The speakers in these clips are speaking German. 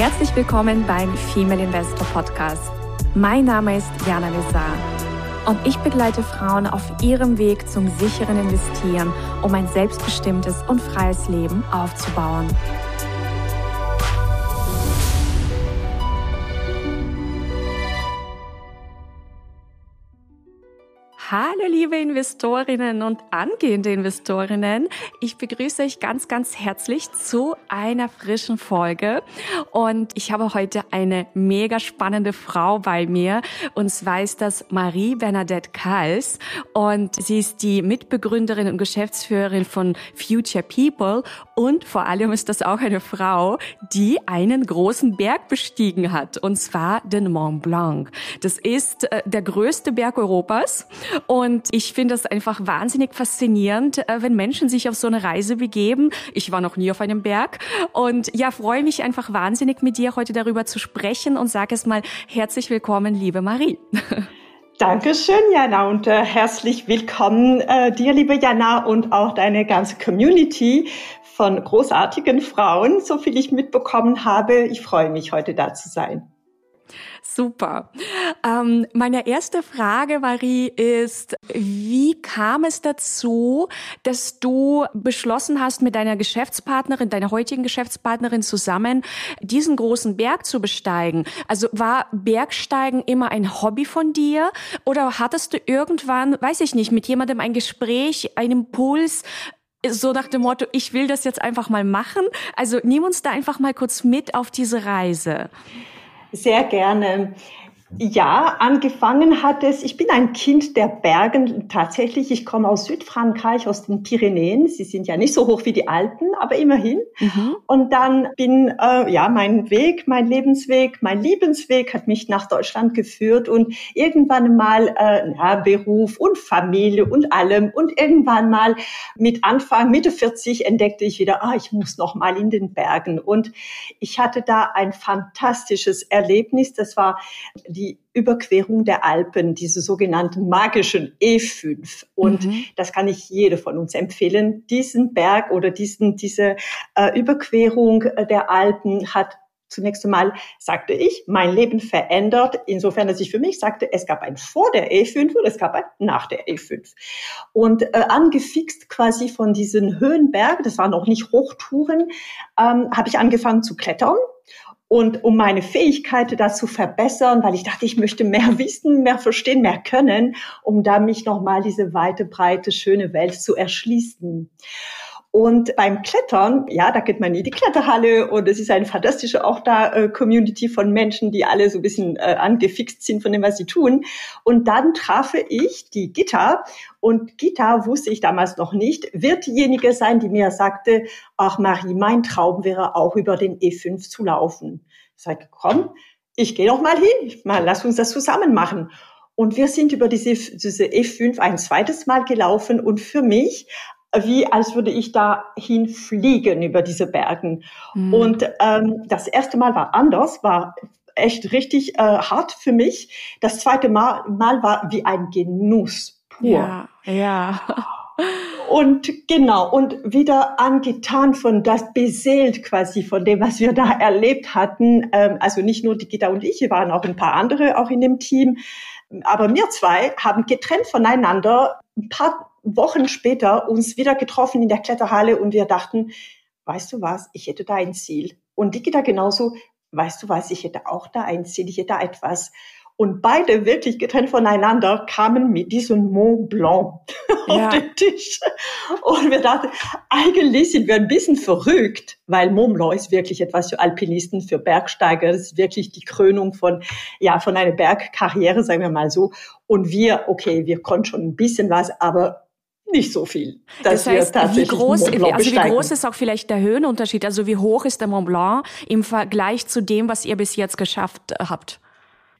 Herzlich willkommen beim Female Investor Podcast. Mein Name ist Jana Lezar und ich begleite Frauen auf ihrem Weg zum sicheren Investieren, um ein selbstbestimmtes und freies Leben aufzubauen. Hallo liebe Investorinnen und angehende Investorinnen. Ich begrüße euch ganz, ganz herzlich zu einer frischen Folge. Und ich habe heute eine mega spannende Frau bei mir. Und zwar ist das Marie Bernadette Kals. Und sie ist die Mitbegründerin und Geschäftsführerin von Future People. Und vor allem ist das auch eine Frau, die einen großen Berg bestiegen hat. Und zwar den Mont Blanc. Das ist äh, der größte Berg Europas. Und ich finde das einfach wahnsinnig faszinierend, äh, wenn Menschen sich auf so eine Reise begeben. Ich war noch nie auf einem Berg und ja, freue mich einfach wahnsinnig mit dir heute darüber zu sprechen und sage es mal herzlich willkommen, liebe Marie. Dankeschön, Jana, und äh, herzlich willkommen äh, dir, liebe Jana, und auch deine ganze Community von großartigen Frauen, so viel ich mitbekommen habe. Ich freue mich, heute da zu sein. Super. Ähm, meine erste Frage, Marie, ist, wie kam es dazu, dass du beschlossen hast, mit deiner Geschäftspartnerin, deiner heutigen Geschäftspartnerin zusammen, diesen großen Berg zu besteigen? Also war Bergsteigen immer ein Hobby von dir oder hattest du irgendwann, weiß ich nicht, mit jemandem ein Gespräch, einen Impuls, so nach dem Motto, ich will das jetzt einfach mal machen. Also nimm uns da einfach mal kurz mit auf diese Reise. Sehr gerne. Ja, angefangen hat es, ich bin ein Kind der Bergen tatsächlich. Ich komme aus Südfrankreich, aus den Pyrenäen. Sie sind ja nicht so hoch wie die Alpen, aber immerhin. Mhm. Und dann bin, äh, ja, mein Weg, mein Lebensweg, mein Lebensweg hat mich nach Deutschland geführt und irgendwann mal, äh, ja, Beruf und Familie und allem. Und irgendwann mal mit Anfang, Mitte 40 entdeckte ich wieder, ah, ich muss noch mal in den Bergen. Und ich hatte da ein fantastisches Erlebnis. Das war die die Überquerung der Alpen, diese sogenannten magischen E5. Und mhm. das kann ich jede von uns empfehlen. Diesen Berg oder diesen, diese äh, Überquerung der Alpen hat zunächst einmal, sagte ich, mein Leben verändert, insofern, dass ich für mich sagte, es gab ein vor der E5 und es gab ein nach der E5. Und äh, angefixt quasi von diesen Höhenbergen, das waren noch nicht Hochtouren, ähm, habe ich angefangen zu klettern und um meine Fähigkeit da zu verbessern, weil ich dachte, ich möchte mehr wissen, mehr verstehen, mehr können, um da mich nochmal diese weite, breite, schöne Welt zu erschließen. Und beim Klettern, ja, da geht man in die Kletterhalle und es ist eine fantastische auch da äh, Community von Menschen, die alle so ein bisschen äh, angefixt sind von dem, was sie tun. Und dann traf ich die Gitter und Gitta wusste ich damals noch nicht, wird diejenige sein, die mir sagte, ach Marie, mein Traum wäre auch über den E5 zu laufen. Ich sagte, komm, ich gehe doch mal hin, mal lass uns das zusammen machen. Und wir sind über diese, diese E5 ein zweites Mal gelaufen und für mich wie als würde ich dahin fliegen über diese Bergen. Mhm. Und ähm, das erste Mal war anders, war echt richtig äh, hart für mich. Das zweite Mal, Mal war wie ein Genuss pur. Ja, ja. Und genau, und wieder angetan von das beseelt quasi von dem, was wir da erlebt hatten. Ähm, also nicht nur die Gita und ich, hier waren auch ein paar andere auch in dem Team. Aber wir zwei haben getrennt voneinander ein paar Wochen später uns wieder getroffen in der Kletterhalle und wir dachten, weißt du was, ich hätte da ein Ziel. Und die da genauso, weißt du was, ich hätte auch da ein Ziel, ich hätte da etwas. Und beide wirklich getrennt voneinander kamen mit diesem Mont Blanc ja. auf den Tisch. Und wir dachten, eigentlich sind wir ein bisschen verrückt, weil Mont Blanc ist wirklich etwas für Alpinisten, für Bergsteiger. Das ist wirklich die Krönung von, ja, von einer Bergkarriere, sagen wir mal so. Und wir, okay, wir konnten schon ein bisschen was, aber nicht so viel. Das heißt, wie groß, also wie groß ist auch vielleicht der Höhenunterschied? Also wie hoch ist der Mont Blanc im Vergleich zu dem, was ihr bis jetzt geschafft habt?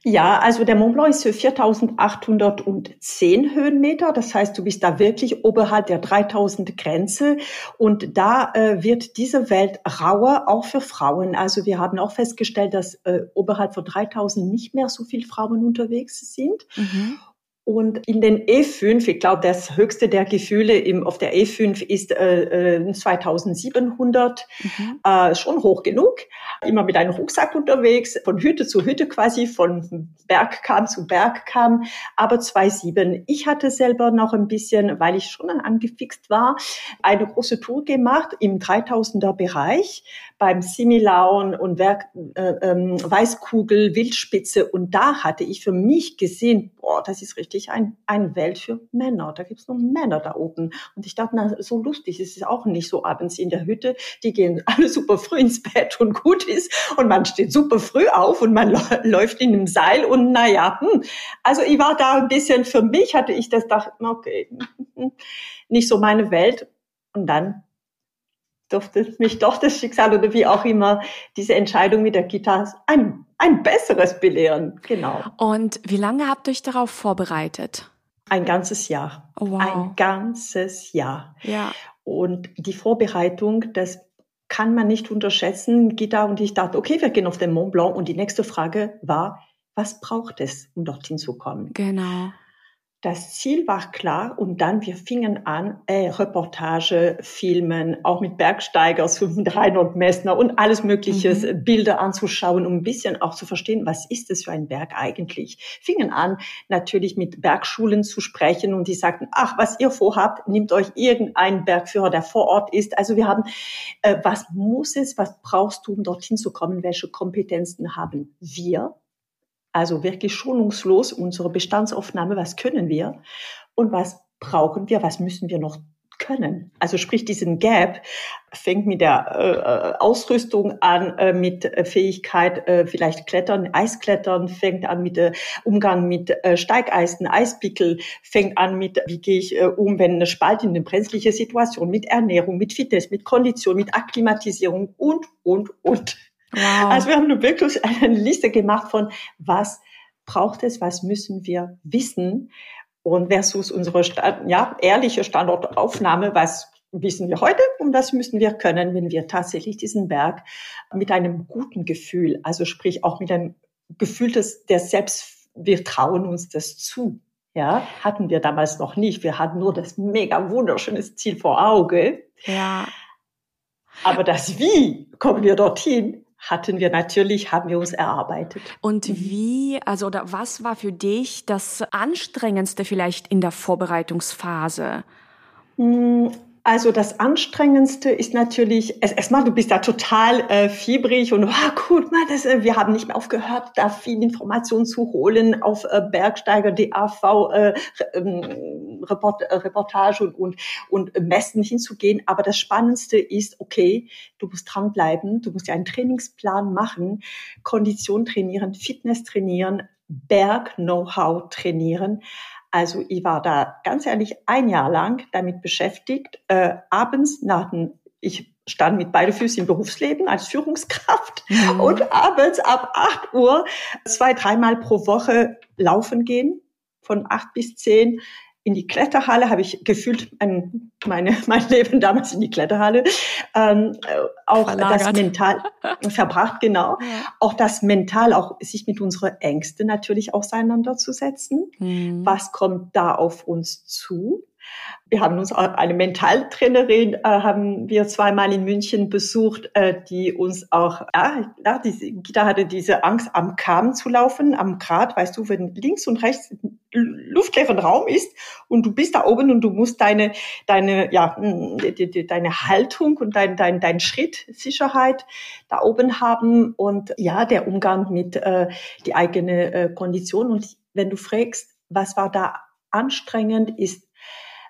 Ja, also der Mont Blanc ist für 4810 Höhenmeter. Das heißt, du bist da wirklich oberhalb der 3000 Grenze. Und da äh, wird diese Welt rauer, auch für Frauen. Also wir haben auch festgestellt, dass äh, oberhalb von 3000 nicht mehr so viele Frauen unterwegs sind. Mhm. Und in den E5, ich glaube, das höchste der Gefühle im, auf der E5 ist äh, 2700, äh, mhm. äh, schon hoch genug. Immer mit einem Rucksack unterwegs, von Hütte zu Hütte quasi, von Bergkamm zu Bergkamm, aber 2,7. Ich hatte selber noch ein bisschen, weil ich schon angefixt war, eine große Tour gemacht im 3000er Bereich beim Similaun und Werk, äh, ähm, Weißkugel, Wildspitze. Und da hatte ich für mich gesehen, boah, das ist richtig ein, ein Welt für Männer. Da gibt's nur Männer da oben. Und ich dachte, na, so lustig ist es auch nicht so abends in der Hütte. Die gehen alle super früh ins Bett und gut ist. Und man steht super früh auf und man läuft in einem Seil und naja, hm. also ich war da ein bisschen, für mich hatte ich das gedacht, okay, nicht so meine Welt. Und dann durfte mich doch das Schicksal oder wie auch immer diese Entscheidung mit der Gitarre ein, ein besseres belehren. Genau. Und wie lange habt ihr euch darauf vorbereitet? Ein ganzes Jahr. Oh, wow. Ein ganzes Jahr. Ja. Und die Vorbereitung, das kann man nicht unterschätzen. Gita und ich dachten, okay, wir gehen auf den Mont Blanc. Und die nächste Frage war, was braucht es, um dorthin zu kommen? Genau. Das Ziel war klar und dann wir fingen an, äh, Reportage, Filmen, auch mit Bergsteigers, Reinhold Messner und alles mögliche mhm. Bilder anzuschauen, um ein bisschen auch zu verstehen, was ist das für ein Berg eigentlich. Fingen an, natürlich mit Bergschulen zu sprechen und die sagten, ach, was ihr vorhabt, nehmt euch irgendeinen Bergführer, der vor Ort ist. Also wir haben, äh, was muss es, was brauchst du, um dorthin zu kommen, welche Kompetenzen haben wir? Also wirklich schonungslos unsere Bestandsaufnahme, was können wir und was brauchen wir, was müssen wir noch können. Also sprich, diesen Gap fängt mit der äh, Ausrüstung an, äh, mit Fähigkeit, äh, vielleicht Klettern, Eisklettern, fängt an mit äh, Umgang mit äh, Steigeisen, Eispickel, fängt an mit, wie gehe ich äh, um, wenn eine Spalt in eine brenzliche Situation, mit Ernährung, mit Fitness, mit Kondition, mit Akklimatisierung und, und, und. Wow. Also wir haben wirklich eine Liste gemacht von, was braucht es, was müssen wir wissen und versus unsere ja, ehrliche Standortaufnahme, was wissen wir heute und das müssen wir können, wenn wir tatsächlich diesen Berg mit einem guten Gefühl, also sprich auch mit einem Gefühl des, der Selbst, wir trauen uns das zu. Ja, hatten wir damals noch nicht. Wir hatten nur das mega wunderschönes Ziel vor Auge. Ja. Aber das Wie kommen wir dorthin, hatten wir natürlich, haben wir uns erarbeitet. Und mhm. wie, also oder was war für dich das Anstrengendste vielleicht in der Vorbereitungsphase? Hm, also das Anstrengendste ist natürlich, erstmal, du bist da total äh, fiebrig und oh, gut, mal, das, äh, wir haben nicht mehr aufgehört, da viel Informationen zu holen auf äh, Bergsteiger, DAV, äh, ähm, Report, äh, Reportage und, und, und Messen hinzugehen. Aber das Spannendste ist, okay, du musst dranbleiben, du musst ja einen Trainingsplan machen, Kondition trainieren, Fitness trainieren, Berg-Know-how trainieren. Also ich war da ganz ehrlich ein Jahr lang damit beschäftigt, äh, abends nach dem, ich stand mit beide Füße im Berufsleben als Führungskraft mhm. und abends ab 8 Uhr zwei, dreimal pro Woche laufen gehen, von acht bis zehn in die Kletterhalle, habe ich gefühlt mein, meine, mein Leben damals in die Kletterhalle, ähm, auch Verlagert. das Mental verbracht, genau, ja. auch das Mental, auch sich mit unseren Ängsten natürlich auseinanderzusetzen. Mhm. Was kommt da auf uns zu? Wir haben uns auch eine Mentaltrainerin, äh, haben wir zweimal in München besucht, äh, die uns auch, ja, ja diese, Gita hatte diese Angst, am Kamm zu laufen, am Grat, weißt du, wenn links und rechts luftleeren Raum ist und du bist da oben und du musst deine, deine, ja, deine Haltung und dein, dein, dein Schritt, Sicherheit da oben haben und ja, der Umgang mit äh, die eigene äh, Kondition. Und wenn du fragst, was war da anstrengend, ist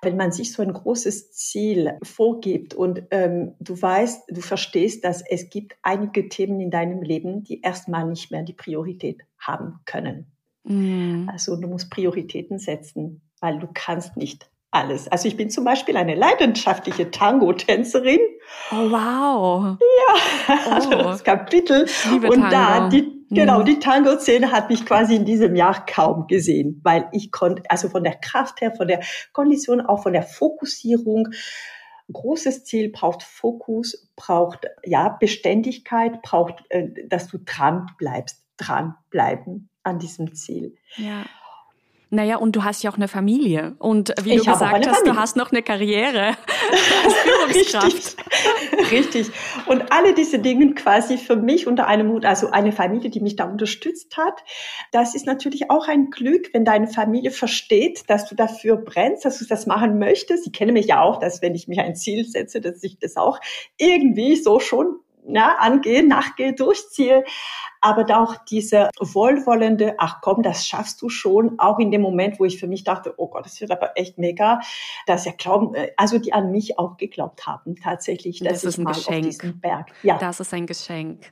wenn man sich so ein großes Ziel vorgibt und ähm, du weißt, du verstehst, dass es gibt einige Themen in deinem Leben, die erstmal nicht mehr die Priorität haben können. Mhm. Also du musst Prioritäten setzen, weil du kannst nicht alles. Also ich bin zum Beispiel eine leidenschaftliche Tango-Tänzerin. Oh, wow. Ja, also oh. das Kapitel. Liebe und Tango. da, die, genau, mhm. die Tango-Szene hat mich quasi in diesem Jahr kaum gesehen, weil ich konnte, also von der Kraft her, von der Kondition, auch von der Fokussierung, großes Ziel braucht Fokus, braucht, ja, Beständigkeit, braucht, äh, dass du dran bleibst, dran bleiben an diesem Ziel. Ja. Naja, und du hast ja auch eine Familie. Und wie ich du gesagt hast, Familie. du hast noch eine Karriere als Führungskraft. Richtig. Richtig. Und alle diese Dinge quasi für mich unter einem Hut, also eine Familie, die mich da unterstützt hat. Das ist natürlich auch ein Glück, wenn deine Familie versteht, dass du dafür brennst, dass du das machen möchtest. Sie kennen mich ja auch, dass wenn ich mich ein Ziel setze, dass ich das auch irgendwie so schon ja, angehe, nachgehe, durchziehe aber auch diese wohlwollende, ach komm, das schaffst du schon, auch in dem Moment, wo ich für mich dachte, oh Gott, das wird aber echt mega, dass ja glauben, äh, also die an mich auch geglaubt haben, tatsächlich, dass das ist ein mal Geschenk. auf diesem Berg. Ja. Das ist ein Geschenk.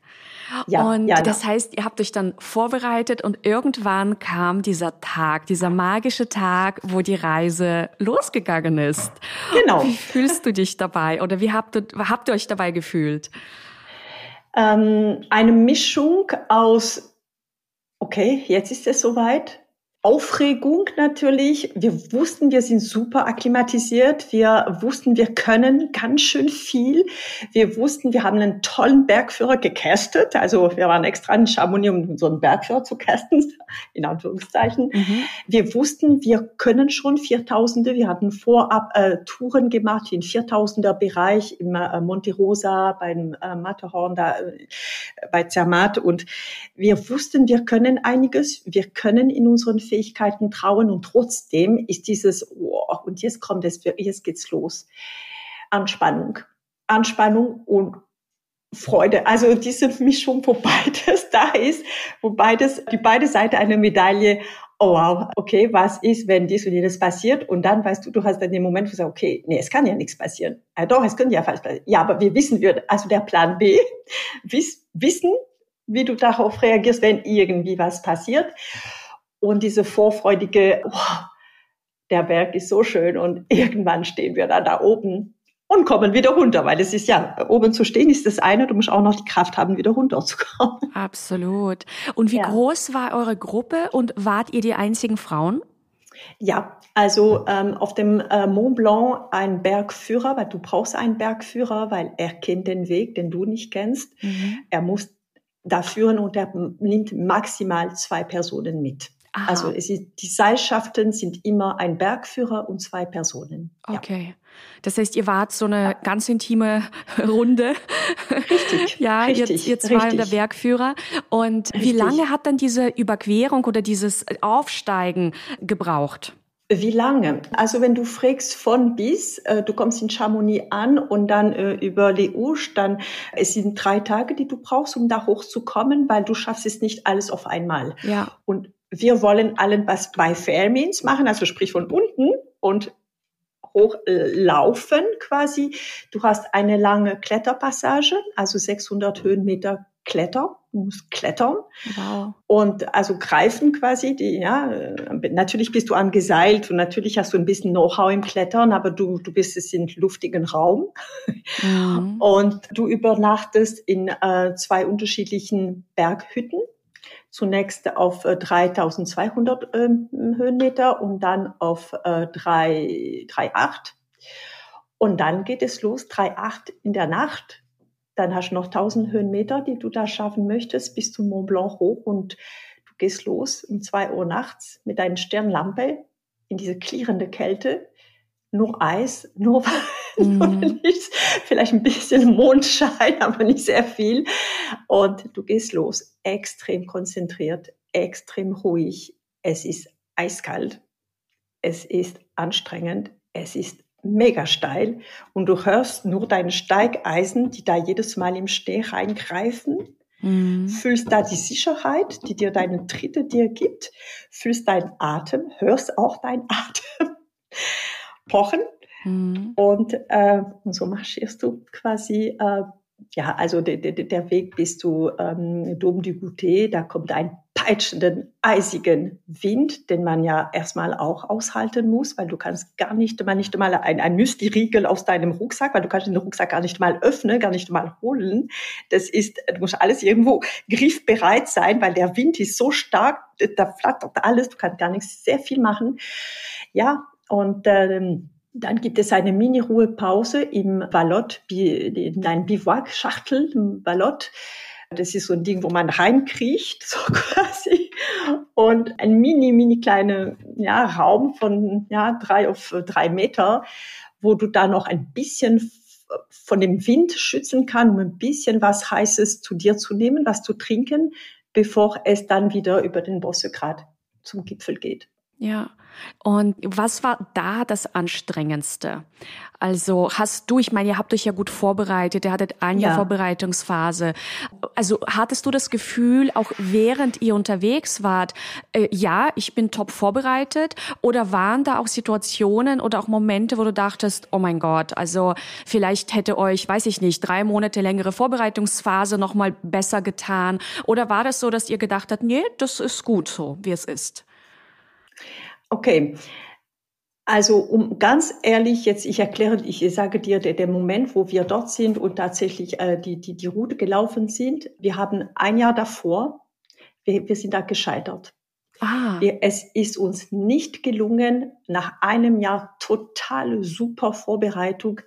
Ja, und ja, das ja. heißt, ihr habt euch dann vorbereitet und irgendwann kam dieser Tag, dieser magische Tag, wo die Reise losgegangen ist. Genau. Wie fühlst du dich dabei oder wie habt ihr, habt ihr euch dabei gefühlt? Ähm, eine Mischung aus, okay, jetzt ist es soweit, Aufregung natürlich. Wir wussten, wir sind super akklimatisiert. Wir wussten, wir können ganz schön viel. Wir wussten, wir haben einen tollen Bergführer gecastet. Also wir waren extra in Chamonix, um so einen Bergführer zu casten, in Anführungszeichen. Mhm. Wir wussten, wir können schon Viertausende. Wir hatten vorab äh, Touren gemacht in Viertausender Bereich im äh, Monte Rosa, beim äh, Matterhorn, da, äh, bei Zermatt. Und wir wussten, wir können einiges. Wir können in unseren Fähigkeiten trauen und trotzdem ist dieses, oh, und jetzt kommt es, jetzt geht's los. Anspannung. Anspannung und Freude. Also diese Mischung, wo beides da ist, wo beides, die beide Seiten einer Medaille, oh wow, okay, was ist, wenn dies und jenes passiert? Und dann weißt du, du hast dann den Moment, wo du sagst, okay, nee, es kann ja nichts passieren. Ja, doch, es könnte ja falsch passieren. Ja, aber wir wissen, wir, also der Plan B, wiss, wissen, wie du darauf reagierst, wenn irgendwie was passiert und diese vorfreudige, oh, der Berg ist so schön und irgendwann stehen wir dann da oben und kommen wieder runter, weil es ist ja, oben zu stehen ist das eine, du musst auch noch die Kraft haben, wieder runterzukommen. Absolut. Und wie ja. groß war eure Gruppe und wart ihr die einzigen Frauen? Ja, also ähm, auf dem äh, Mont Blanc ein Bergführer, weil du brauchst einen Bergführer, weil er kennt den Weg, den du nicht kennst. Mhm. Er muss da führen und er nimmt maximal zwei Personen mit. Aha. Also es ist, die Seilschaften sind immer ein Bergführer und zwei Personen. Okay. Das heißt, ihr wart so eine ja. ganz intime Runde. Richtig. ja, richtig, ihr, ihr zwei richtig. der Bergführer. Und richtig. wie lange hat dann diese Überquerung oder dieses Aufsteigen gebraucht? Wie lange? Also wenn du fragst von bis, äh, du kommst in Chamonix an und dann äh, über Les Ouches, dann es sind drei Tage, die du brauchst, um da hochzukommen, weil du schaffst es nicht alles auf einmal. Ja. Und wir wollen allen was bei Fairmeans machen, also sprich von unten und hochlaufen quasi. Du hast eine lange Kletterpassage, also 600 Höhenmeter Kletter, du musst klettern wow. und also greifen quasi. Die, ja, natürlich bist du angeseilt und natürlich hast du ein bisschen Know-how im Klettern, aber du, du bist es in luftigen Raum mhm. und du übernachtest in äh, zwei unterschiedlichen Berghütten zunächst auf 3200 äh, Höhenmeter und dann auf äh, 3,8. Und dann geht es los, 3,8 in der Nacht. Dann hast du noch 1000 Höhenmeter, die du da schaffen möchtest, bis zum Mont Blanc hoch und du gehst los um 2 Uhr nachts mit deiner Sternlampe in diese klirrende Kälte. Nur Eis, nur, mhm. nur nichts, vielleicht ein bisschen Mondschein, aber nicht sehr viel. Und du gehst los extrem konzentriert, extrem ruhig. Es ist eiskalt. Es ist anstrengend. Es ist mega steil. Und du hörst nur deine Steigeisen, die da jedes Mal im Steh reingreifen. Mhm. Fühlst da die Sicherheit, die dir deine Tritte dir gibt. Fühlst deinen Atem, hörst auch deinen Atem pochen. Mhm. Und, äh, und so marschierst du quasi äh, ja, also der, der, der Weg bis zu ähm, Dom du Goûter, da kommt ein peitschenden, eisigen Wind, den man ja erstmal auch aushalten muss, weil du kannst gar nicht mal nicht mal ein, ein Müsli-Riegel aus deinem Rucksack, weil du kannst den Rucksack gar nicht mal öffnen, gar nicht mal holen. Das ist, du musst alles irgendwo griffbereit sein, weil der Wind ist so stark, da flattert alles, du kannst gar nicht sehr viel machen. Ja, und ähm, dann gibt es eine Mini-Ruhepause im Ballot, in einem Bivouac-Schachtel im Ballot. Das ist so ein Ding, wo man reinkriecht, so quasi. Und ein mini, mini kleiner ja, Raum von ja, drei auf drei Meter, wo du da noch ein bisschen von dem Wind schützen kann, um ein bisschen was Heißes zu dir zu nehmen, was zu trinken, bevor es dann wieder über den Bossegrad zum Gipfel geht. Ja. Und was war da das Anstrengendste? Also hast du, ich meine, ihr habt euch ja gut vorbereitet, ihr hattet eine ja. Vorbereitungsphase. Also hattest du das Gefühl, auch während ihr unterwegs wart, äh, ja, ich bin top vorbereitet? Oder waren da auch Situationen oder auch Momente, wo du dachtest, oh mein Gott, also vielleicht hätte euch, weiß ich nicht, drei Monate längere Vorbereitungsphase nochmal besser getan? Oder war das so, dass ihr gedacht habt, nee, das ist gut so, wie es ist? Okay. Also um ganz ehrlich jetzt, ich erkläre, ich sage dir, der, der Moment, wo wir dort sind und tatsächlich äh, die, die, die Route gelaufen sind, wir haben ein Jahr davor, wir, wir sind da gescheitert. Ah. Wir, es ist uns nicht gelungen, nach einem Jahr total super Vorbereitung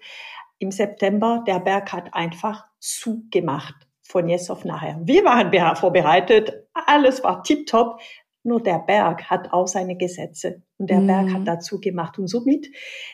im September, der Berg hat einfach zugemacht von jetzt auf nachher. Wir waren vorbereitet, alles war tiptop, nur der Berg hat auch seine Gesetze und der mhm. Berg hat mhm. dazu gemacht. Und somit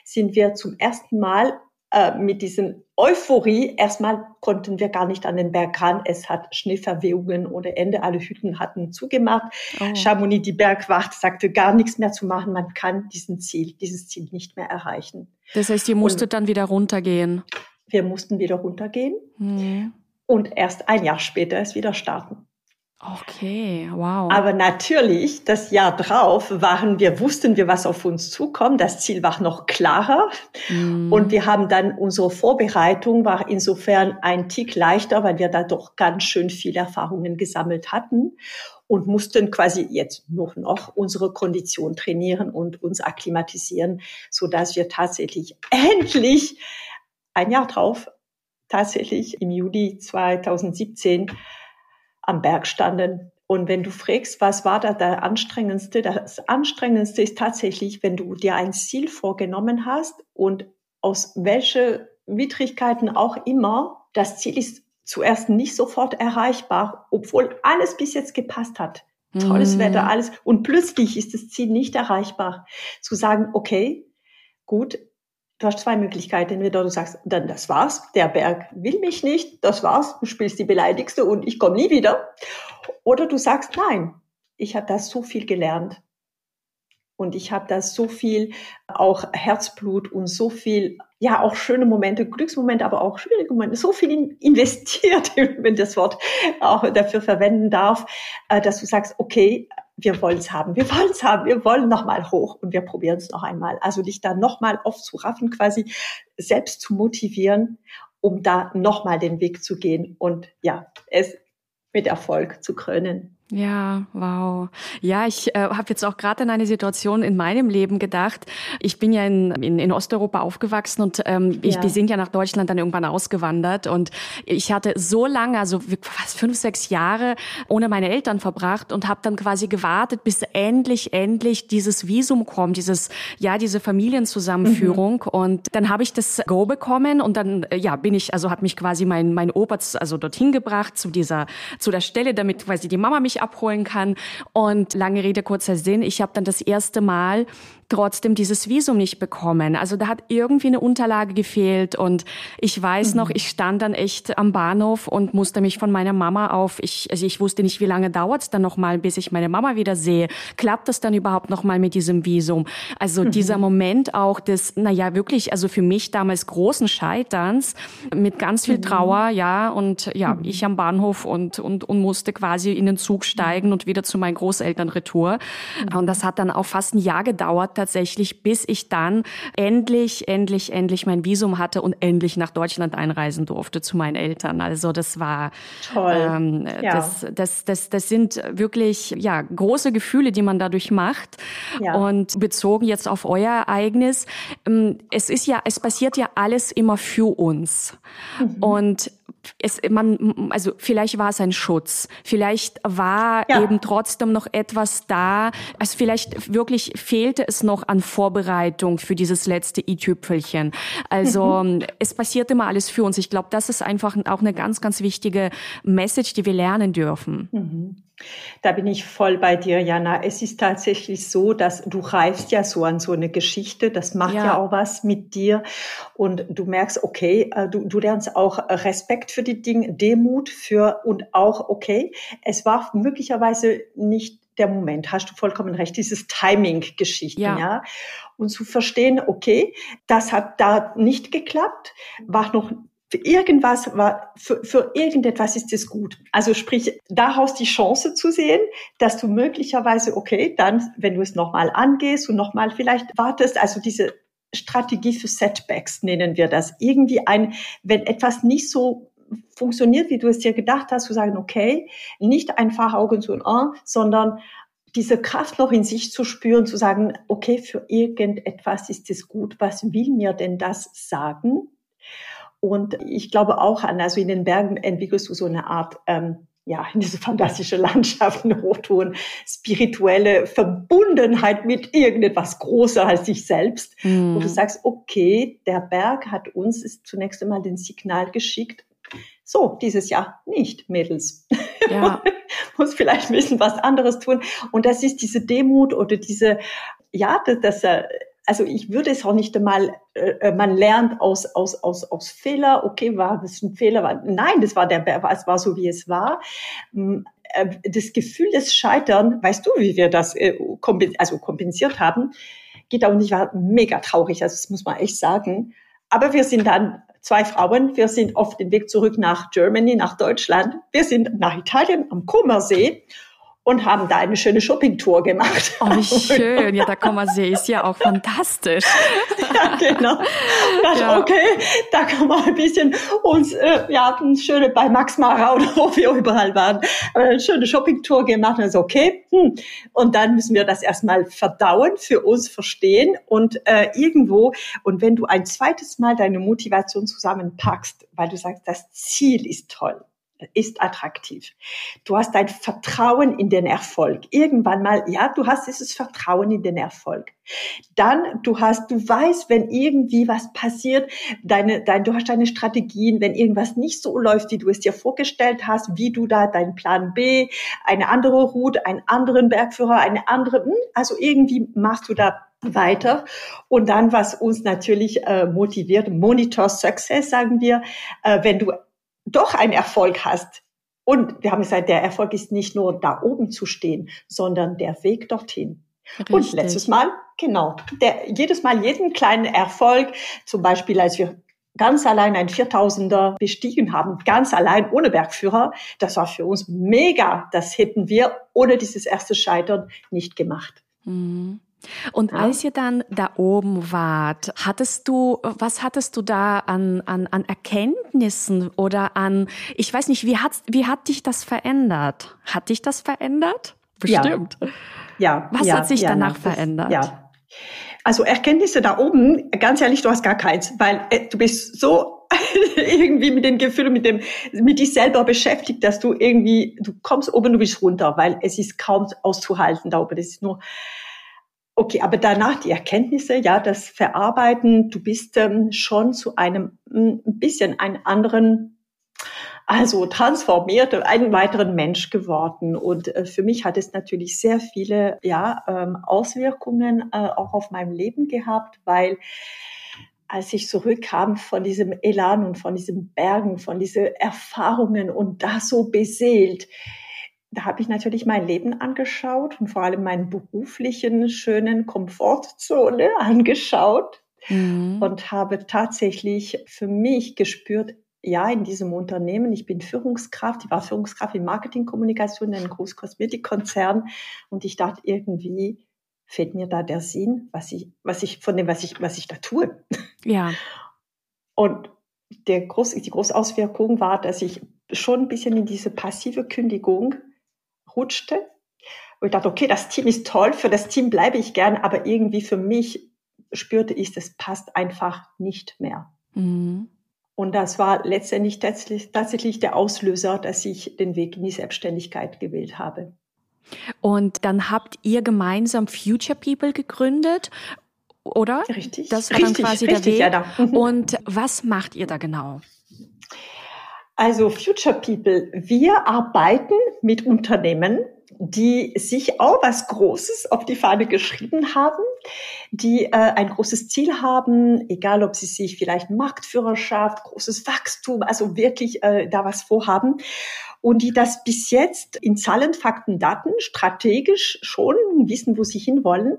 sind wir zum ersten Mal äh, mit diesem Euphorie, erstmal konnten wir gar nicht an den Berg ran. Es hat Schneeverwehungen ohne Ende. Alle Hütten hatten zugemacht. Oh. Chamonix, die Bergwacht, sagte gar nichts mehr zu machen. Man kann diesen Ziel, dieses Ziel nicht mehr erreichen. Das heißt, ihr musstet und dann wieder runtergehen? Wir mussten wieder runtergehen. Mhm. Und erst ein Jahr später es wieder starten. Okay, wow. Aber natürlich, das Jahr drauf waren wir, wussten wir, was auf uns zukommt. Das Ziel war noch klarer. Mm. Und wir haben dann unsere Vorbereitung war insofern ein Tick leichter, weil wir da doch ganz schön viele Erfahrungen gesammelt hatten und mussten quasi jetzt noch noch unsere Kondition trainieren und uns akklimatisieren, so dass wir tatsächlich endlich ein Jahr drauf, tatsächlich im Juli 2017 am Berg standen. Und wenn du fragst, was war da der anstrengendste? Das anstrengendste ist tatsächlich, wenn du dir ein Ziel vorgenommen hast und aus welche Widrigkeiten auch immer, das Ziel ist zuerst nicht sofort erreichbar, obwohl alles bis jetzt gepasst hat. Tolles mhm. Wetter, alles. Und plötzlich ist das Ziel nicht erreichbar. Zu sagen, okay, gut, du hast zwei Möglichkeiten. Entweder du sagst, dann das war's, der Berg will mich nicht, das war's, du spielst die Beleidigste und ich komme nie wieder. Oder du sagst, nein, ich habe da so viel gelernt. Und ich habe da so viel auch Herzblut und so viel, ja, auch schöne Momente, Glücksmomente, aber auch schwierige Momente, so viel investiert, wenn das Wort auch dafür verwenden darf, äh, dass du sagst, okay, wir wollen es haben, wir wollen es haben, wir wollen nochmal hoch und wir probieren es noch einmal. Also dich da nochmal aufzuraffen, quasi selbst zu motivieren, um da nochmal den Weg zu gehen und ja, es mit Erfolg zu krönen. Ja, wow. Ja, ich äh, habe jetzt auch gerade an eine Situation in meinem Leben gedacht. Ich bin ja in, in, in Osteuropa aufgewachsen und ähm, ich, ja. die sind ja nach Deutschland dann irgendwann ausgewandert. Und ich hatte so lange, also fast fünf, sechs Jahre ohne meine Eltern verbracht und habe dann quasi gewartet, bis endlich, endlich dieses Visum kommt, dieses, ja, diese Familienzusammenführung. Mhm. Und dann habe ich das Go bekommen und dann, äh, ja, bin ich, also hat mich quasi mein, mein Opa also dorthin gebracht zu dieser, zu der Stelle, damit quasi die Mama mich abholen kann. Und lange Rede, kurzer Sinn, ich habe dann das erste Mal trotzdem dieses Visum nicht bekommen. Also da hat irgendwie eine Unterlage gefehlt und ich weiß mhm. noch, ich stand dann echt am Bahnhof und musste mich von meiner Mama auf, ich, also ich wusste nicht, wie lange dauert es dann nochmal, bis ich meine Mama wieder sehe. Klappt das dann überhaupt nochmal mit diesem Visum? Also mhm. dieser Moment auch des, naja, wirklich, also für mich damals großen Scheiterns mit ganz viel mhm. Trauer, ja, und ja, mhm. ich am Bahnhof und, und, und musste quasi in den Zug steigen und wieder zu meinen Großeltern retour. Mhm. Und das hat dann auch fast ein Jahr gedauert, tatsächlich, bis ich dann endlich, endlich, endlich mein Visum hatte und endlich nach Deutschland einreisen durfte zu meinen Eltern. Also das war toll. Ähm, ja. das, das, das, das sind wirklich ja große Gefühle, die man dadurch macht. Ja. Und bezogen jetzt auf euer Ereignis, ähm, es ist ja, es passiert ja alles immer für uns. Mhm. Und es, man, also vielleicht war es ein Schutz, vielleicht war ja. eben trotzdem noch etwas da. Also vielleicht wirklich fehlte es noch an Vorbereitung für dieses letzte i-Tüpfelchen. Also mhm. es passiert immer alles für uns. Ich glaube, das ist einfach auch eine ganz, ganz wichtige Message, die wir lernen dürfen. Mhm. Da bin ich voll bei dir, Jana. Es ist tatsächlich so, dass du reifst ja so an so eine Geschichte. Das macht ja, ja auch was mit dir. Und du merkst, okay, äh, du, du lernst auch Respekt für die Dinge, Demut für und auch, okay, es war möglicherweise nicht der Moment, hast du vollkommen recht, dieses Timing-Geschichten, ja. ja. Und zu verstehen, okay, das hat da nicht geklappt, war noch für irgendwas war, für, für irgendetwas ist es gut. Also sprich, daraus die Chance zu sehen, dass du möglicherweise, okay, dann, wenn du es nochmal angehst und nochmal vielleicht wartest, also diese Strategie für Setbacks nennen wir das. Irgendwie ein, wenn etwas nicht so funktioniert, wie du es dir gedacht hast, zu sagen, okay, nicht einfach Augen zu und an, sondern diese Kraft noch in sich zu spüren, zu sagen, okay, für irgendetwas ist es gut, was will mir denn das sagen? Und ich glaube auch an, also in den Bergen entwickelst du so eine Art, ähm, ja, in diese fantastische Landschaft, eine hochton spirituelle Verbundenheit mit irgendetwas größer als sich selbst, mm. wo du sagst, okay, der Berg hat uns ist zunächst einmal den Signal geschickt, so, dieses Jahr nicht, Mädels. Ja. Muss vielleicht ein bisschen was anderes tun. Und das ist diese Demut oder diese, ja, das, das äh, also ich würde es auch nicht einmal, äh, äh, man lernt aus, aus, aus, aus Fehler, okay, war das ein Fehler? War, nein, das war der, es war so, wie es war. Mm, äh, das Gefühl des Scheitern, weißt du, wie wir das äh, also kompensiert haben, geht auch nicht, war mega traurig, also das muss man echt sagen. Aber wir sind dann zwei Frauen, wir sind auf dem Weg zurück nach Germany, nach Deutschland. Wir sind nach Italien am Kummersee und haben da eine schöne Shoppingtour gemacht. Oh, wie schön. Ja, der Kommersee ist ja auch fantastisch. ja, genau. Dachte, ja. Okay, da kann man ein bisschen uns, äh, ja, eine schöne bei Max Mara oder wo wir überall waren, eine schöne Shoppingtour gemacht. Und also, okay, hm. und dann müssen wir das erstmal verdauen, für uns verstehen und äh, irgendwo, und wenn du ein zweites Mal deine Motivation zusammenpackst, weil du sagst, das Ziel ist toll, ist attraktiv. Du hast ein Vertrauen in den Erfolg. Irgendwann mal, ja, du hast dieses Vertrauen in den Erfolg. Dann, du hast, du weißt, wenn irgendwie was passiert, deine, dein, du hast deine Strategien, wenn irgendwas nicht so läuft, wie du es dir vorgestellt hast, wie du da deinen Plan B, eine andere Route, einen anderen Bergführer, eine andere, hm, also irgendwie machst du da weiter. Und dann, was uns natürlich äh, motiviert, Monitor Success, sagen wir, äh, wenn du doch einen Erfolg hast. Und wir haben gesagt, der Erfolg ist nicht nur da oben zu stehen, sondern der Weg dorthin. Richtig. Und letztes Mal, genau, der, jedes Mal jeden kleinen Erfolg, zum Beispiel als wir ganz allein ein 4000er bestiegen haben, ganz allein ohne Bergführer, das war für uns mega. Das hätten wir ohne dieses erste Scheitern nicht gemacht. Mhm. Und ja. als ihr dann da oben wart, hattest du, was hattest du da an, an, an Erkenntnissen oder an, ich weiß nicht, wie hat, wie hat dich das verändert? Hat dich das verändert? Bestimmt. Ja. ja was ja, hat sich danach das, verändert? Ja. Also Erkenntnisse da oben, ganz ehrlich, du hast gar keins, weil äh, du bist so irgendwie mit den Gefühlen, mit dem, mit dich selber beschäftigt, dass du irgendwie, du kommst oben, du bist runter, weil es ist kaum auszuhalten da oben. Das ist nur, Okay, aber danach die Erkenntnisse, ja, das Verarbeiten, du bist ähm, schon zu einem mm, ein bisschen einen anderen, also transformiert, einen weiteren Mensch geworden. Und äh, für mich hat es natürlich sehr viele ja, ähm, Auswirkungen äh, auch auf mein Leben gehabt, weil als ich zurückkam von diesem Elan und von diesen Bergen, von diesen Erfahrungen und da so beseelt, da habe ich natürlich mein Leben angeschaut und vor allem meinen beruflichen schönen Komfortzone angeschaut mhm. und habe tatsächlich für mich gespürt, ja, in diesem Unternehmen, ich bin Führungskraft, ich war Führungskraft in Marketingkommunikation in einem Großkosmetikkonzern und ich dachte irgendwie fehlt mir da der Sinn, was ich, was ich von dem, was ich, was ich da tue. Ja. Und der groß, die große Auswirkung war, dass ich schon ein bisschen in diese passive Kündigung rutschte. Und ich dachte, okay, das Team ist toll, für das Team bleibe ich gern, aber irgendwie für mich spürte ich, es passt einfach nicht mehr. Mhm. Und das war letztendlich tatsächlich, tatsächlich der Auslöser, dass ich den Weg in die Selbstständigkeit gewählt habe. Und dann habt ihr gemeinsam Future People gegründet, oder? Richtig. Das war richtig, dann quasi richtig, der Weg. Ja, da. Mhm. Und was macht ihr da genau? Also Future People, wir arbeiten mit Unternehmen, die sich auch was Großes auf die Fahne geschrieben haben, die äh, ein großes Ziel haben, egal ob sie sich vielleicht Marktführerschaft, großes Wachstum, also wirklich äh, da was vorhaben und die das bis jetzt in Zahlen, Fakten, Daten strategisch schon wissen, wo sie hinwollen.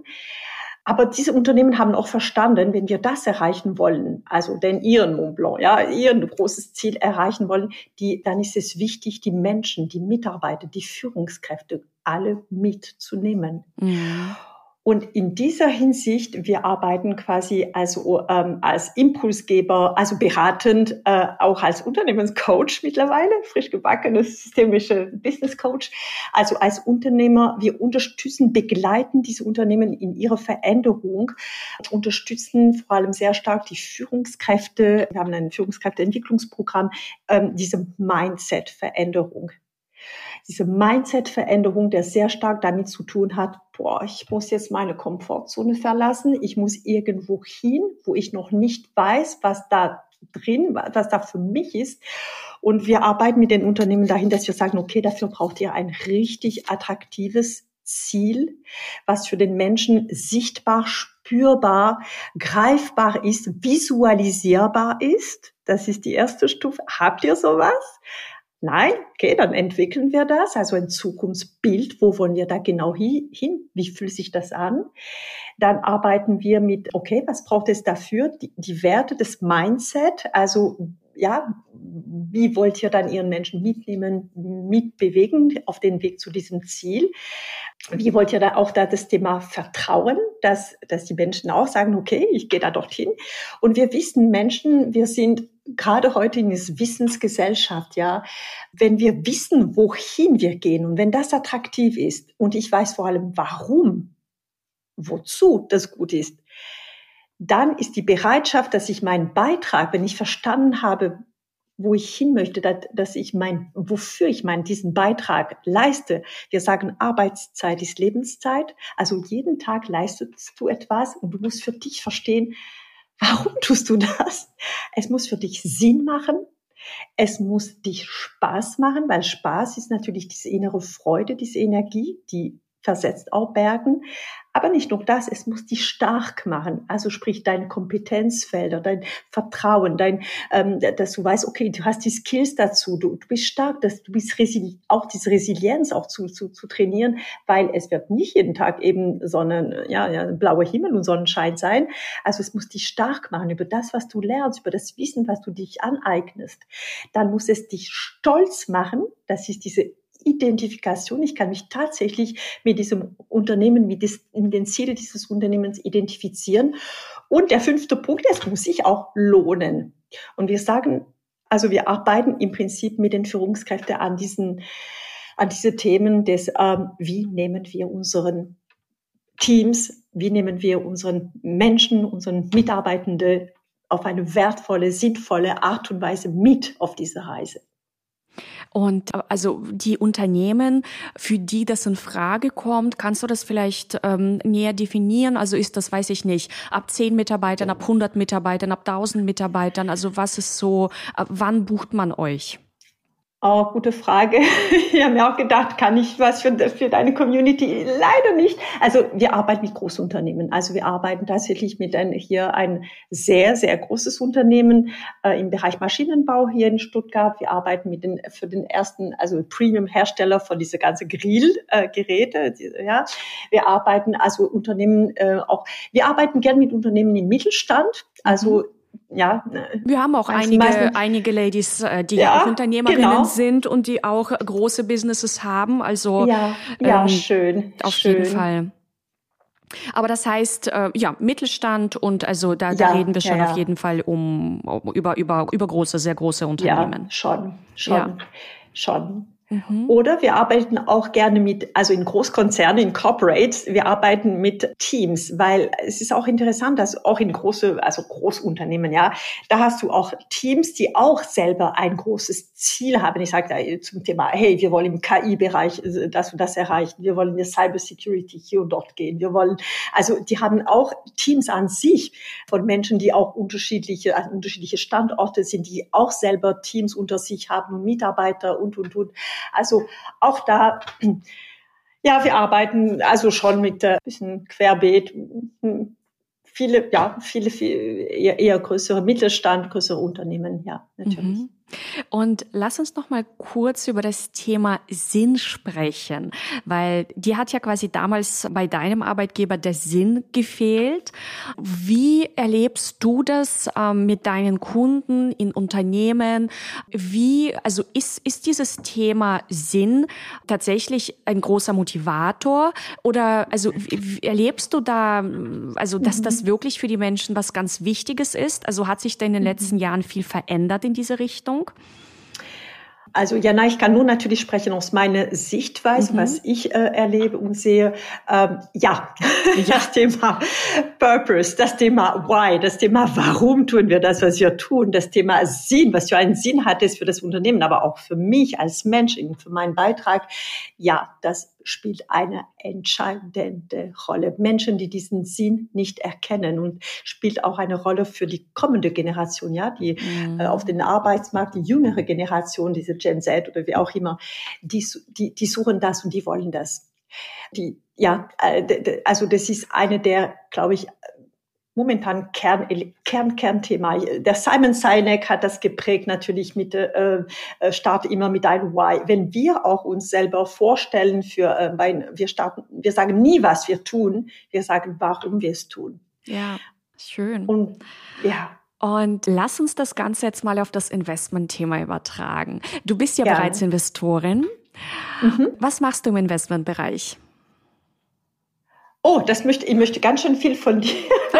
Aber diese Unternehmen haben auch verstanden, wenn wir das erreichen wollen, also den ihren Mont Blanc, ja, ihren großes Ziel erreichen wollen, die, dann ist es wichtig, die Menschen, die Mitarbeiter, die Führungskräfte alle mitzunehmen. Mhm. Und in dieser Hinsicht, wir arbeiten quasi also ähm, als Impulsgeber, also beratend, äh, auch als Unternehmenscoach mittlerweile, frisch gebackenes systemische Business Coach. Also als Unternehmer, wir unterstützen, begleiten diese Unternehmen in ihrer Veränderung, unterstützen vor allem sehr stark die Führungskräfte. Wir haben ein Führungskräfteentwicklungsprogramm, ähm, diese Mindset-Veränderung diese Mindset-Veränderung, der sehr stark damit zu tun hat, boah, ich muss jetzt meine Komfortzone verlassen, ich muss irgendwo hin, wo ich noch nicht weiß, was da drin, was da für mich ist. Und wir arbeiten mit den Unternehmen dahin, dass wir sagen, okay, dafür braucht ihr ein richtig attraktives Ziel, was für den Menschen sichtbar, spürbar, greifbar ist, visualisierbar ist. Das ist die erste Stufe. Habt ihr sowas? Nein, okay, dann entwickeln wir das, also ein Zukunftsbild, wo wollen wir da genau hin, wie fühlt sich das an? Dann arbeiten wir mit, okay, was braucht es dafür? Die, die Werte des Mindset, also ja, wie wollt ihr dann ihren Menschen mitnehmen, mitbewegen auf den Weg zu diesem Ziel? Wie wollt ihr da auch da das Thema Vertrauen, dass, dass die Menschen auch sagen, okay, ich gehe da dorthin. Und wir wissen Menschen, wir sind gerade heute in dieser Wissensgesellschaft, ja, wenn wir wissen, wohin wir gehen und wenn das attraktiv ist und ich weiß vor allem, warum, wozu das gut ist, dann ist die Bereitschaft, dass ich meinen Beitrag, wenn ich verstanden habe, wo ich hin möchte, dass ich mein, wofür ich meinen diesen Beitrag leiste. Wir sagen, Arbeitszeit ist Lebenszeit. Also jeden Tag leistest du etwas und du musst für dich verstehen, warum tust du das? Es muss für dich Sinn machen. Es muss dich Spaß machen, weil Spaß ist natürlich diese innere Freude, diese Energie, die versetzt auch Bergen. Aber nicht nur das, es muss dich stark machen. Also sprich deine Kompetenzfelder, dein Vertrauen, dein, ähm, dass du weißt, okay, du hast die Skills dazu, du, du bist stark, dass du bist auch diese Resilienz auch zu, zu, zu trainieren, weil es wird nicht jeden Tag eben Sonne, ja, ja, blauer Himmel und Sonnenschein sein. Also es muss dich stark machen über das, was du lernst, über das Wissen, was du dich aneignest. Dann muss es dich stolz machen. Das ist diese Identifikation. Ich kann mich tatsächlich mit diesem Unternehmen, mit den Zielen dieses Unternehmens identifizieren. Und der fünfte Punkt, es muss sich auch lohnen. Und wir sagen, also wir arbeiten im Prinzip mit den Führungskräften an diesen, an diese Themen des, ähm, wie nehmen wir unseren Teams, wie nehmen wir unseren Menschen, unseren Mitarbeitenden auf eine wertvolle, sinnvolle Art und Weise mit auf diese Reise. Und äh, also die Unternehmen, für die das in Frage kommt, kannst du das vielleicht ähm, näher definieren? Also ist das, weiß ich nicht, ab 10 Mitarbeitern, ab 100 Mitarbeitern, ab 1000 Mitarbeitern? Also was ist so, wann bucht man euch? Oh, gute Frage. Ich habe mir auch gedacht, kann ich was für, für deine Community? Leider nicht. Also wir arbeiten mit Großunternehmen. Also wir arbeiten tatsächlich mit ein, hier ein sehr, sehr großes Unternehmen äh, im Bereich Maschinenbau hier in Stuttgart. Wir arbeiten mit den, für den ersten, also Premium-Hersteller von diese ganze Grillgeräte. Äh, ja. Wir arbeiten also Unternehmen äh, auch, wir arbeiten gern mit Unternehmen im Mittelstand. Also mhm ja. Wir haben auch einige, einige Ladies, äh, die ja, auch Unternehmerinnen genau. sind und die auch große Businesses haben. Also ja, ja ähm, schön. Auf schön. jeden Fall. Aber das heißt, äh, ja, Mittelstand und also da, da ja, reden wir schon ja. auf jeden Fall um, um, über, über, über große, sehr große Unternehmen. Ja, schon, schon, schon. Mhm. Oder wir arbeiten auch gerne mit, also in Großkonzernen, in Corporates, wir arbeiten mit Teams, weil es ist auch interessant, dass auch in große, also Großunternehmen, ja, da hast du auch Teams, die auch selber ein großes Ziel haben. Ich sage zum Thema, hey, wir wollen im KI-Bereich das und das erreichen, wir wollen in der Cybersecurity hier und dort gehen, wir wollen, also die haben auch Teams an sich von Menschen, die auch unterschiedliche, also unterschiedliche Standorte sind, die auch selber Teams unter sich haben und Mitarbeiter und, und, und. Also auch da, ja, wir arbeiten also schon mit ein bisschen querbeet. Viele, ja, viele, viele eher, eher größere Mittelstand, größere Unternehmen, ja, natürlich. Mhm. Und lass uns noch mal kurz über das Thema Sinn sprechen, weil dir hat ja quasi damals bei deinem Arbeitgeber der Sinn gefehlt. Wie erlebst du das ähm, mit deinen Kunden in Unternehmen? Wie, also ist, ist dieses Thema Sinn tatsächlich ein großer Motivator oder also erlebst du da, also dass mhm. das wirklich für die Menschen was ganz Wichtiges ist? Also hat sich da in den mhm. letzten Jahren viel verändert in diese Richtung? Meinung? Also ja, na, ich kann nur natürlich sprechen aus meiner Sichtweise, mhm. was ich äh, erlebe und sehe. Ähm, ja, das Thema Purpose, das Thema Why, das Thema Warum tun wir das, was wir tun, das Thema Sinn, was für einen Sinn hat es für das Unternehmen, aber auch für mich als Mensch, für meinen Beitrag. Ja, das spielt eine entscheidende Rolle. Menschen, die diesen Sinn nicht erkennen und spielt auch eine Rolle für die kommende Generation, ja, die mhm. äh, auf den Arbeitsmarkt, die jüngere Generation, diese Gen Z oder wie auch immer, die, die, die suchen das und die wollen das. Die, ja, äh, also das ist eine der, glaube ich, momentan Kern, Kern, Kernthema. Der Simon Sinek hat das geprägt natürlich mit äh, äh, Start immer mit einem Why. Wenn wir auch uns selber vorstellen für, äh, weil wir starten, wir sagen nie, was wir tun, wir sagen, warum wir es tun. Ja, schön. Und ja. Und lass uns das Ganze jetzt mal auf das Investment-Thema übertragen. Du bist ja Gerne. bereits Investorin. Mhm. Was machst du im Investmentbereich? Oh, das möchte, ich möchte ganz schön viel von dir.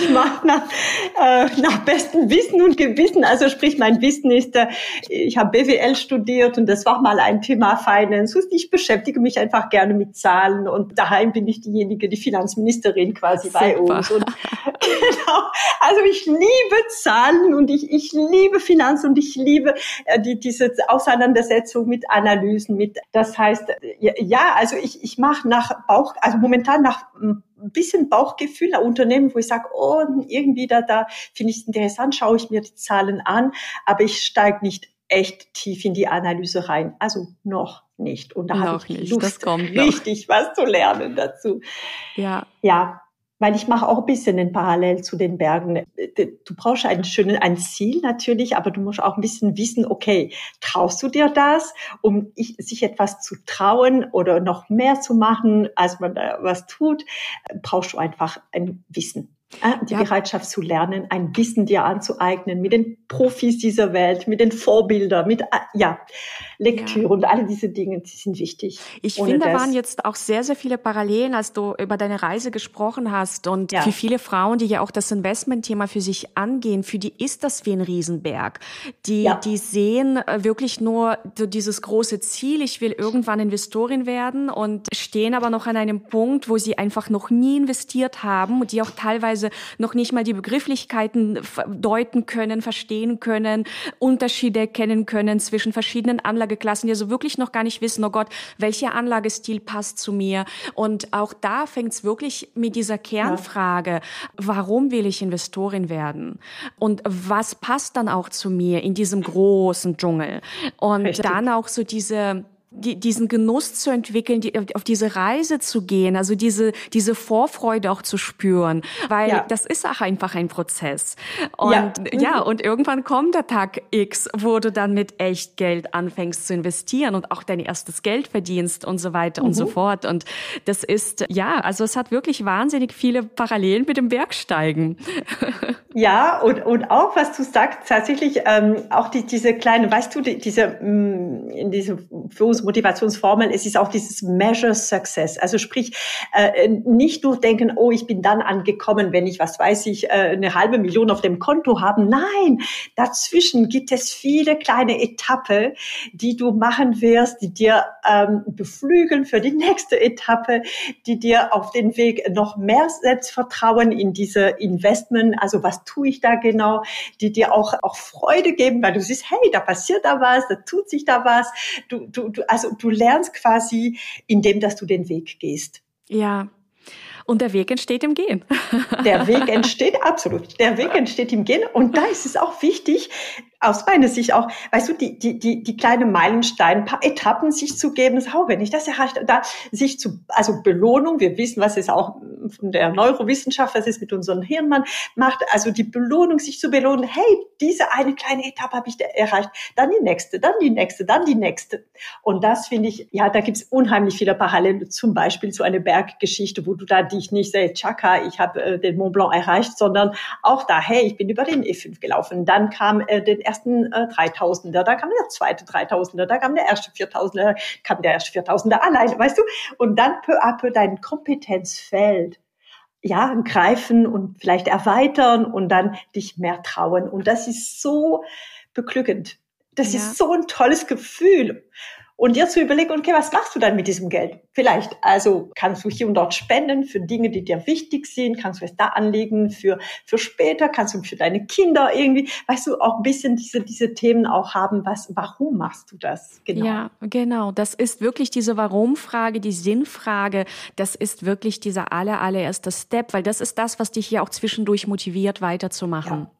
ich mache nach, äh, nach bestem Wissen und Gewissen. Also sprich, mein Wissen ist, äh, ich habe BWL studiert und das war mal ein Thema Finance. Ich beschäftige mich einfach gerne mit Zahlen und daheim bin ich diejenige, die Finanzministerin quasi Super. bei uns. Und, genau. Also ich liebe Zahlen und ich, ich liebe Finanz und ich liebe äh, die, diese Auseinandersetzung mit Analysen. Mit, das heißt, ja, also ich, ich mache nach Bauch, also momentan nach ein bisschen Bauchgefühl, ein Unternehmen, wo ich sage, oh, irgendwie da, da finde ich es interessant, schaue ich mir die Zahlen an, aber ich steige nicht echt tief in die Analyse rein. Also noch nicht. Und da habe ich nicht. Lust, richtig noch. was zu lernen dazu. Ja. Ja, weil ich mache auch ein bisschen in Parallel zu den Bergen. Du brauchst ein schönes, ein Ziel natürlich, aber du musst auch ein bisschen wissen, okay, traust du dir das, um ich, sich etwas zu trauen oder noch mehr zu machen, als man da was tut, brauchst du einfach ein Wissen. Ah, die ja. Bereitschaft zu lernen, ein Wissen dir anzueignen mit den Profis dieser Welt, mit den Vorbildern, mit ah, ja, Lektüre ja. und alle diese Dinge, die sind wichtig. Ich Ohne finde, da waren jetzt auch sehr, sehr viele Parallelen, als du über deine Reise gesprochen hast und ja. für viele Frauen, die ja auch das Investmentthema für sich angehen, für die ist das wie ein Riesenberg. Die, ja. die sehen äh, wirklich nur dieses große Ziel, ich will irgendwann Investorin werden und stehen aber noch an einem Punkt, wo sie einfach noch nie investiert haben und die auch teilweise noch nicht mal die Begrifflichkeiten deuten können, verstehen können, Unterschiede kennen können zwischen verschiedenen Anlageklassen, die also wirklich noch gar nicht wissen, oh Gott, welcher Anlagestil passt zu mir. Und auch da fängt es wirklich mit dieser Kernfrage, ja. warum will ich Investorin werden? Und was passt dann auch zu mir in diesem großen Dschungel? Und Richtig. dann auch so diese die, diesen Genuss zu entwickeln, die, auf diese Reise zu gehen, also diese, diese Vorfreude auch zu spüren, weil ja. das ist auch einfach ein Prozess. Und ja. ja, und irgendwann kommt der Tag X, wo du dann mit echt Geld anfängst zu investieren und auch dein erstes Geld verdienst und so weiter mhm. und so mhm. fort. Und das ist, ja, also es hat wirklich wahnsinnig viele Parallelen mit dem Bergsteigen. Ja, und, und auch, was du sagst, tatsächlich, ähm, auch die, diese kleine, weißt du, die, diese, mh, mm, in diesem, für uns Motivationsformel, es ist auch dieses Measure Success. Also sprich, äh, nicht nur denken, oh, ich bin dann angekommen, wenn ich, was weiß ich, äh, eine halbe Million auf dem Konto haben. Nein, dazwischen gibt es viele kleine Etappe, die du machen wirst, die dir ähm, beflügeln für die nächste Etappe, die dir auf den Weg noch mehr Selbstvertrauen in diese Investment, also was tue ich da genau, die dir auch, auch Freude geben, weil du siehst, hey, da passiert da was, da tut sich da was. Du, du, du, also du lernst quasi, indem dass du den Weg gehst. Ja, und der Weg entsteht im Gehen. Der Weg entsteht, absolut. Der Weg entsteht im Gehen. Und da ist es auch wichtig, aus meiner Sicht auch, weißt du, die, die, die, die kleine Meilenstein, ein paar Etappen sich zu geben, so, wenn ich das erreicht, da sich zu, also Belohnung, wir wissen, was es auch von der Neurowissenschaft, was es mit unserem Hirn macht, also die Belohnung, sich zu belohnen, hey, diese eine kleine Etappe habe ich erreicht, dann die nächste, dann die nächste, dann die nächste. Und das finde ich, ja, da gibt es unheimlich viele Parallelen, zum Beispiel zu einer Berggeschichte, wo du da dich nicht sagst, tschakka, ich habe äh, den Mont Blanc erreicht, sondern auch da, hey, ich bin über den E5 gelaufen, dann kam äh, den ersten äh, 3000er, da kam der zweite 3000er, da kam der erste 4000er, kam der erste 4000er allein, weißt du? Und dann peu à peu dein Kompetenzfeld ja, greifen und vielleicht erweitern und dann dich mehr trauen. Und das ist so beglückend. Das ja. ist so ein tolles Gefühl und dir zu überlegen, okay, was machst du dann mit diesem Geld? Vielleicht, also kannst du hier und dort spenden für Dinge, die dir wichtig sind, kannst du es da anlegen für, für später, kannst du für deine Kinder irgendwie, weißt du, auch ein bisschen diese, diese Themen auch haben, was, warum machst du das? Genau. Ja, genau. Das ist wirklich diese Warum-Frage, die Sinnfrage. Das ist wirklich dieser aller, allererste Step, weil das ist das, was dich hier auch zwischendurch motiviert, weiterzumachen. Ja.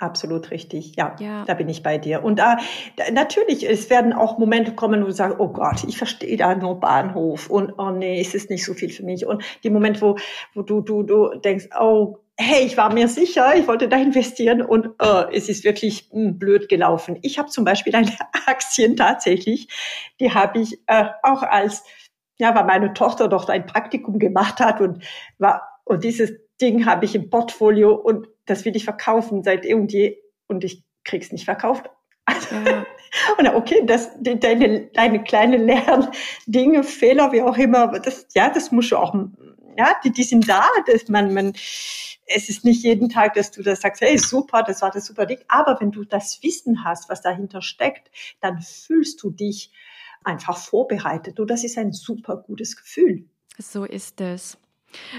Absolut richtig, ja, ja, da bin ich bei dir. Und da, da, natürlich, es werden auch Momente kommen, wo du sagst, oh Gott, ich verstehe da nur Bahnhof und oh nee, es ist nicht so viel für mich. Und die Momente, wo, wo du, du, du denkst, oh, hey, ich war mir sicher, ich wollte da investieren und oh, es ist wirklich mh, hm, blöd gelaufen. Ich habe zum Beispiel eine Aktien tatsächlich, die habe ich äh, auch als, ja, weil meine Tochter doch ein Praktikum gemacht hat und war und dieses Ding habe ich im Portfolio und das will ich verkaufen seit irgendwie und ich krieg's nicht verkauft. Ja. und okay, das, deine, deine kleine Lerndinge, Fehler, wie auch immer, das, ja, das musst du auch, ja, die, die sind da, dass man, man, es ist nicht jeden Tag, dass du das sagst, hey, super, das war das super Ding. Aber wenn du das Wissen hast, was dahinter steckt, dann fühlst du dich einfach vorbereitet. Und das ist ein super gutes Gefühl. So ist es.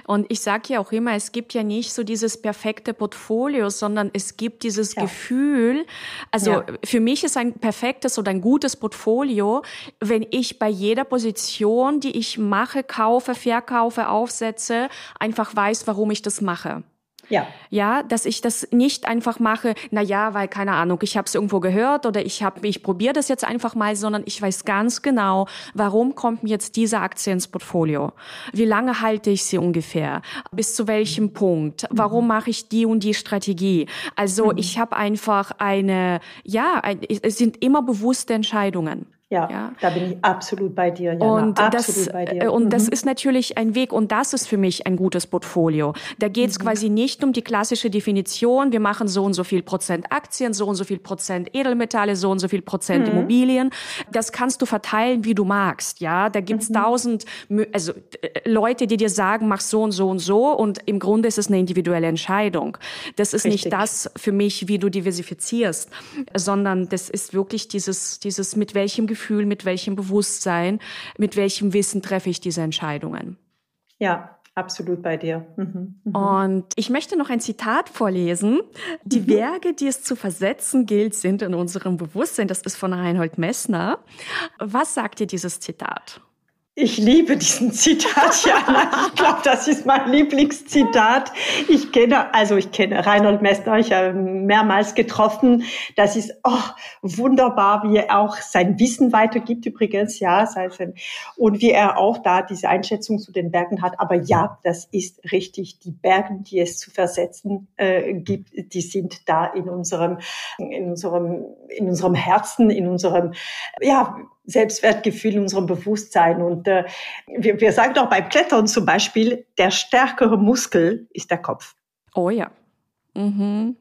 Und ich sage ja auch immer, es gibt ja nicht so dieses perfekte Portfolio, sondern es gibt dieses ja. Gefühl. Also ja. für mich ist ein perfektes oder ein gutes Portfolio, wenn ich bei jeder Position, die ich mache, kaufe, verkaufe, aufsetze, einfach weiß, warum ich das mache. Ja. Ja, dass ich das nicht einfach mache, na ja, weil keine Ahnung, ich habe es irgendwo gehört oder ich habe ich probiere das jetzt einfach mal, sondern ich weiß ganz genau, warum kommt mir jetzt diese Aktie ins Portfolio? Wie lange halte ich sie ungefähr? Bis zu welchem Punkt? Warum mache ich die und die Strategie? Also, mhm. ich habe einfach eine ja, ein, es sind immer bewusste Entscheidungen. Ja, ja, da bin ich absolut bei dir. Jana, und absolut das, bei dir. Äh, und mhm. das ist natürlich ein Weg und das ist für mich ein gutes Portfolio. Da geht es mhm. quasi nicht um die klassische Definition, wir machen so und so viel Prozent Aktien, so und so viel Prozent Edelmetalle, so und so viel Prozent mhm. Immobilien. Das kannst du verteilen, wie du magst. Ja, da gibt's mhm. tausend, also äh, Leute, die dir sagen, mach so und so und so und im Grunde ist es eine individuelle Entscheidung. Das ist Richtig. nicht das für mich, wie du diversifizierst, sondern das ist wirklich dieses, dieses mit welchem Gefühl Gefühl, mit welchem Bewusstsein, mit welchem Wissen treffe ich diese Entscheidungen. Ja, Absolut bei dir. Mhm, mhm. Und ich möchte noch ein Zitat vorlesen. Die mhm. Werke, die es zu versetzen gilt, sind in unserem Bewusstsein. Das ist von Reinhold Messner. Was sagt dir dieses Zitat? Ich liebe diesen Zitat, Jana. Ich glaube, das ist mein Lieblingszitat. Ich kenne, also ich kenne Reinhold Messner, ich habe mehrmals getroffen. Das ist oh, wunderbar, wie er auch sein Wissen weitergibt übrigens, ja, und wie er auch da diese Einschätzung zu den Bergen hat. Aber ja, das ist richtig. Die Berge, die es zu versetzen äh, gibt, die sind da in unserem, in unserem, in unserem Herzen, in unserem, ja, Selbstwertgefühl, in unserem Bewusstsein. Und äh, wir, wir sagen doch beim Klettern zum Beispiel, der stärkere Muskel ist der Kopf. Oh ja. Mhm.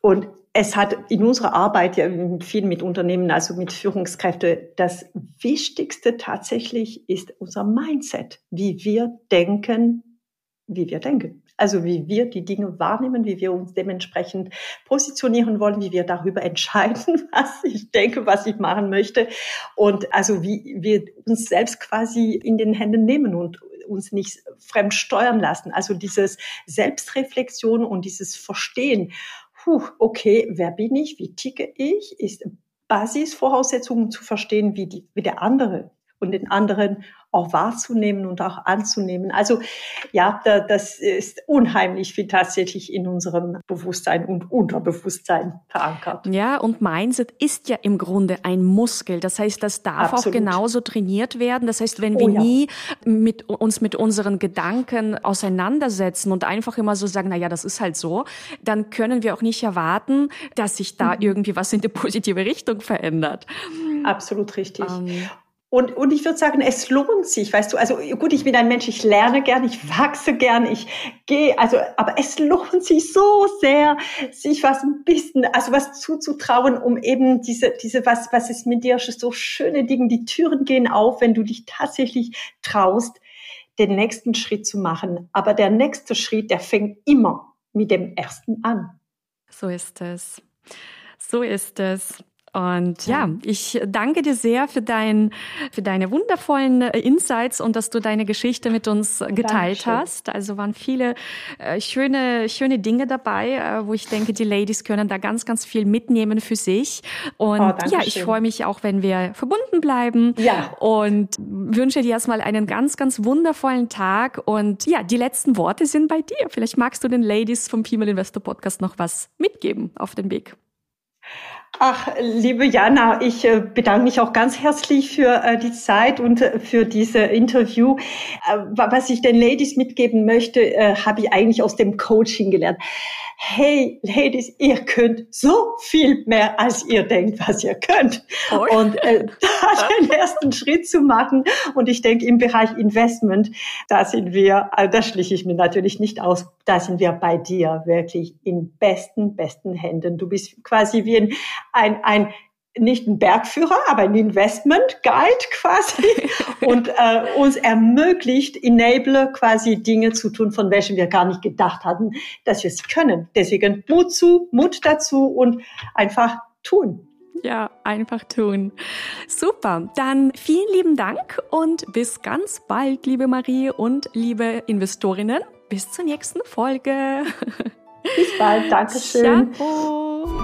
Und es hat in unserer Arbeit ja viel mit Unternehmen, also mit Führungskräften, das Wichtigste tatsächlich ist unser Mindset, wie wir denken, wie wir denken. Also wie wir die Dinge wahrnehmen, wie wir uns dementsprechend positionieren wollen, wie wir darüber entscheiden, was ich denke, was ich machen möchte. Und also wie wir uns selbst quasi in den Händen nehmen und uns nicht fremd steuern lassen. Also dieses Selbstreflexion und dieses Verstehen. Puh, okay, wer bin ich? Wie ticke ich? Ist Basisvoraussetzungen zu verstehen, wie, die, wie der andere und den anderen auch wahrzunehmen und auch anzunehmen. Also ja, da, das ist unheimlich viel tatsächlich in unserem Bewusstsein und Unterbewusstsein verankert. Ja, und Mindset ist ja im Grunde ein Muskel. Das heißt, das darf Absolut. auch genauso trainiert werden. Das heißt, wenn wir oh, ja. nie mit uns mit unseren Gedanken auseinandersetzen und einfach immer so sagen, na ja, das ist halt so, dann können wir auch nicht erwarten, dass sich da mhm. irgendwie was in die positive Richtung verändert. Absolut richtig. Ähm, und, und ich würde sagen, es lohnt sich, weißt du, also gut, ich bin ein Mensch, ich lerne gern, ich wachse gern, ich gehe, also, aber es lohnt sich so sehr, sich was ein bisschen, also was zuzutrauen, um eben diese, diese, was, was ist mit dir, so schöne Dinge, die Türen gehen auf, wenn du dich tatsächlich traust, den nächsten Schritt zu machen. Aber der nächste Schritt, der fängt immer mit dem ersten an. So ist es. So ist es. Und ja, ich danke dir sehr für, dein, für deine wundervollen äh, Insights und dass du deine Geschichte mit uns geteilt Dankeschön. hast. Also waren viele äh, schöne, schöne Dinge dabei, äh, wo ich denke, die Ladies können da ganz, ganz viel mitnehmen für sich. Und oh, ja, ich freue mich auch, wenn wir verbunden bleiben. Ja. Und wünsche dir erstmal einen ganz, ganz wundervollen Tag. Und ja, die letzten Worte sind bei dir. Vielleicht magst du den Ladies vom Female Investor Podcast noch was mitgeben auf den Weg. Ach, liebe Jana, ich äh, bedanke mich auch ganz herzlich für äh, die Zeit und äh, für diese Interview. Was ich den Ladies mitgeben möchte, habe ich eigentlich aus dem Coaching gelernt hey, Ladies, ihr könnt so viel mehr, als ihr denkt, was ihr könnt. Oh. Und äh, da den ersten Schritt zu machen. Und ich denke, im Bereich Investment, da sind wir, da schliche ich mir natürlich nicht aus, da sind wir bei dir wirklich in besten, besten Händen. Du bist quasi wie ein, ein, ein nicht ein Bergführer, aber ein Investment Guide quasi und äh, uns ermöglicht, enable quasi Dinge zu tun, von welchen wir gar nicht gedacht hatten, dass wir es können. Deswegen Mut zu, Mut dazu und einfach tun. Ja, einfach tun. Super. Dann vielen lieben Dank und bis ganz bald, liebe Marie und liebe Investorinnen. Bis zur nächsten Folge. Bis bald. Dankeschön. Ciao.